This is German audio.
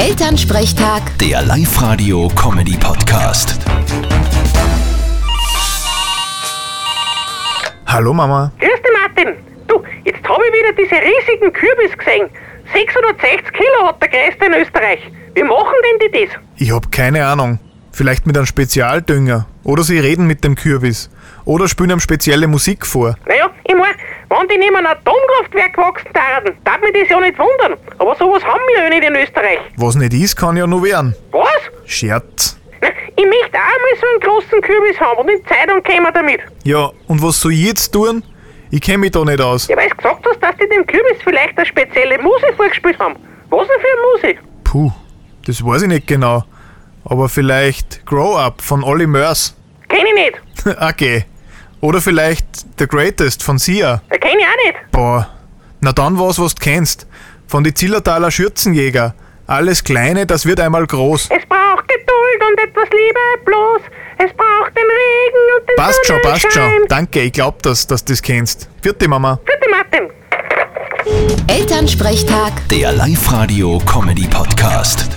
Elternsprechtag, Der Live-Radio-Comedy-Podcast. Hallo Mama. Grüß dich, Martin. Du, jetzt habe ich wieder diese riesigen Kürbis gesehen. 660 Kilo hat der größte in Österreich. Wie machen denn die das? Ich hab keine Ahnung. Vielleicht mit einem Spezialdünger. Oder sie reden mit dem Kürbis. Oder spielen ihm spezielle Musik vor. Naja, ich mein, wenn die neben einem Atomkraftwerk wachsen würden, darf mich das ja nicht wundern. Aber sowas haben wir ja nicht in Österreich. Was nicht ist, kann ja nur werden. Was? Scherz. Ich möchte auch mal so einen großen Kürbis haben und in die Zeitung kämen damit. Ja, und was soll ich jetzt tun? Ich kenn mich da nicht aus. Ja, weil du gesagt hast, dass die dem Kürbis vielleicht eine spezielle Musik vorgespielt haben. Was denn für eine Musik? Puh, das weiß ich nicht genau. Aber vielleicht Grow Up von Olli Mörs. Kenn ich nicht. okay. Oder vielleicht The Greatest von Sia. Da kenn ich auch nicht. Boah. Na dann was, was du kennst. Von die Zillertaler Schürzenjäger. Alles Kleine, das wird einmal groß. Es braucht Geduld und etwas Liebe bloß. Es braucht den Regen und den Passt schon, passt schon. Danke, ich glaub, dass, dass du das kennst. Vierte Mama. Bitte, Martin. Elternsprechtag. Der Live-Radio-Comedy-Podcast.